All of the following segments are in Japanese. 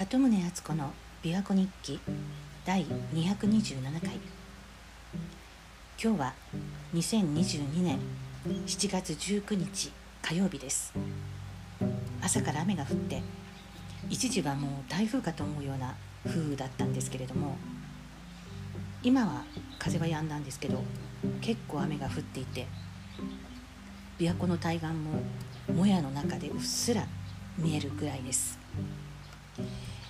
鳩宗敦子の琵琶湖日記第227回。今日は2022年7月19日火曜日です。朝から雨が降って一時はもう台風かと思うような風雨だったんですけれども今は風は止んだんですけど結構雨が降っていて琵琶湖の対岸ももやの中でうっすら見えるぐらいです。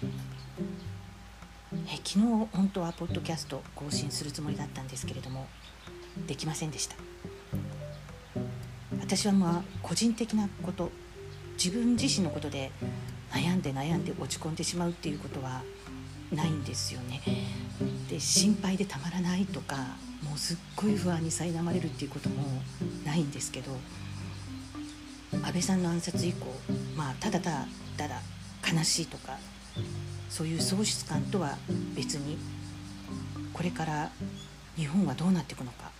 え昨日本当はポッドキャスト更新するつもりだったんですけれどもできませんでした。私はまあ個人的なこと自分自身のことで悩んで悩んで落ち込んでしまうっていうことはないんですよね。で心配でたまらないとかもうすっごい不安に苛まれるっていうこともないんですけど安倍さんの暗殺以降まあただただただ悲しいとかそういう喪失感とは別にこれから日本はどうなっていくのか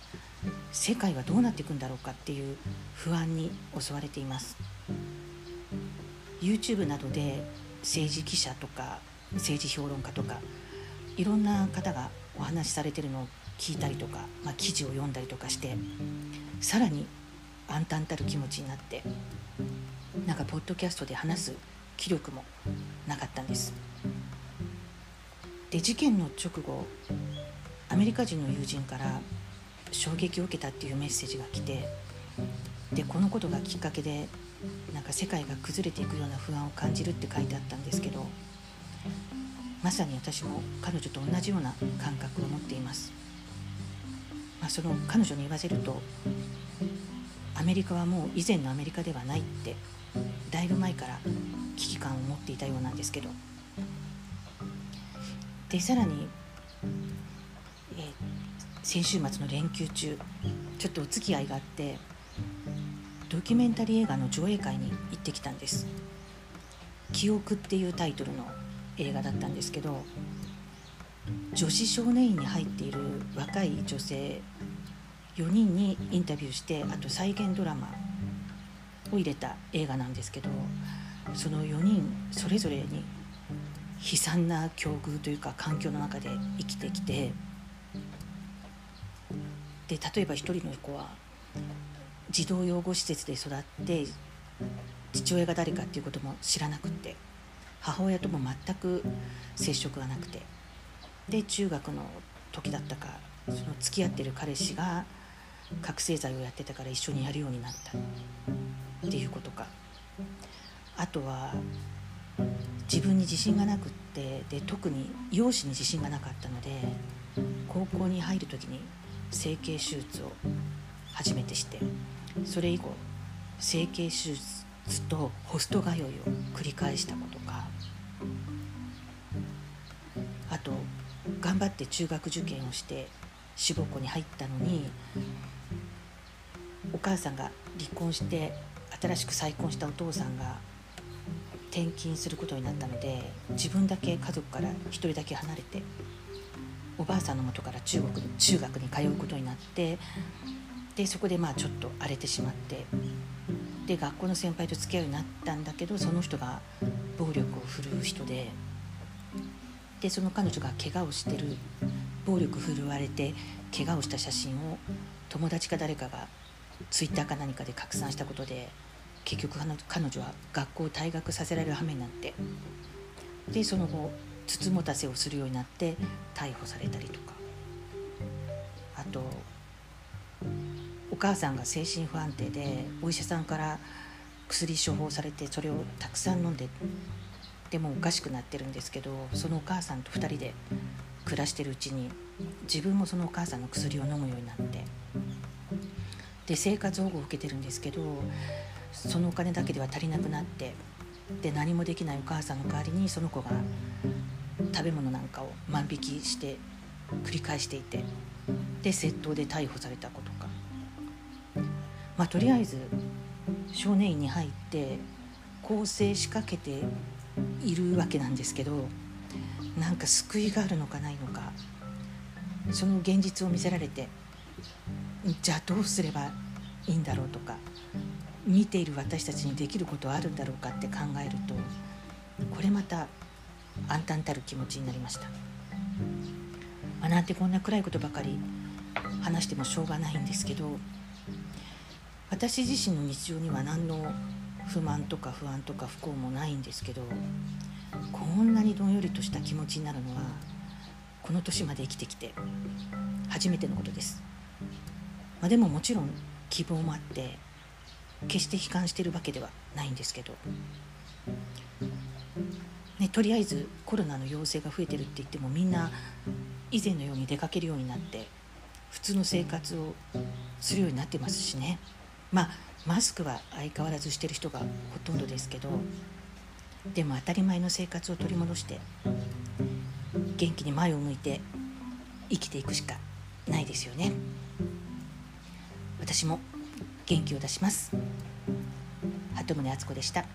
世界はどうなっていくんだろうかっていう不安に襲われています。YouTube などで政治記者とか政治評論家とかいろんな方がお話しされてるのを聞いたりとか、まあ、記事を読んだりとかしてさらに暗淡たる気持ちになってなんかポッドキャストで話す気力もなかったんです。で事件の直後アメリカ人の友人から衝撃を受けたっていうメッセージが来てでこのことがきっかけでなんか世界が崩れていくような不安を感じるって書いてあったんですけどまさに私も彼女と同じような感覚を持っています、まあ、その彼女に言わせるとアメリカはもう以前のアメリカではないってだいぶ前から危機感を持っていたようなんですけど。でさらに、えー、先週末の連休中ちょっとお付き合いがあってドキュメンタリー映画の上映会に行ってきたんです「記憶」っていうタイトルの映画だったんですけど女子少年院に入っている若い女性4人にインタビューしてあと再現ドラマを入れた映画なんですけどその4人それぞれに悲惨な境遇というか環境の中で生きてきてで例えば一人の子は児童養護施設で育って父親が誰かっていうことも知らなくって母親とも全く接触がなくてで中学の時だったかその付き合ってる彼氏が覚醒剤をやってたから一緒にやるようになった。っていうことか。あとは自分に自信がなくってで特に容姿に自信がなかったので高校に入る時に整形手術を初めてしてそれ以後整形手術とホスト通いを繰り返したことか。あと頑張って中学受験をして志望校に入ったのにお母さんが離婚して新しく再婚したお父さんが転勤することになったので自分だけ家族から1人だけ離れておばあさんのもとから中国中学に通うことになってでそこでまあちょっと荒れてしまってで学校の先輩と付き合うようになったんだけどその人が暴力を振るう人ででその彼女が怪我をしてる暴力振るわれて怪我をした写真を友達か誰かがツイッターか何かで拡散したことで結局彼女は学校を退学させられる羽目になってでその後つつもたせをするようになって逮捕されたりとか。あとお母さんが精神不安定でお医者さんから薬処方されてそれをたくさん飲んででもおかしくなってるんですけどそのお母さんと2人で暮らしてるうちに自分もそのお母さんの薬を飲むようになってで生活保護を受けてるんですけどそのお金だけでは足りなくなってで何もできないお母さんの代わりにその子が食べ物なんかを万引きして繰り返していてで窃盗で逮捕されたことか。まあとりあえず少年院に入って更生しかけているわけなんですけどなんか救いがあるのかないのかその現実を見せられてじゃあどうすればいいんだろうとか見ている私たちにできることはあるんだろうかって考えるとこれまた暗淡たる気持ちになりました、まあ、なんてこんな暗いことばかり話してもしょうがないんですけど私自身の日常には何の不満とか不安とか不幸もないんですけどこんなにどんよりとした気持ちになるのはこの年まで生きてきて初めてのことです、まあ、でももちろん希望もあって決して悲観してるわけではないんですけど、ね、とりあえずコロナの陽性が増えてるって言ってもみんな以前のように出かけるようになって普通の生活をするようになってますしね。まあマスクは相変わらずしてる人がほとんどですけどでも当たり前の生活を取り戻して元気に前を向いて生きていくしかないですよね。私も元気を出します。鳩宗敦子でした。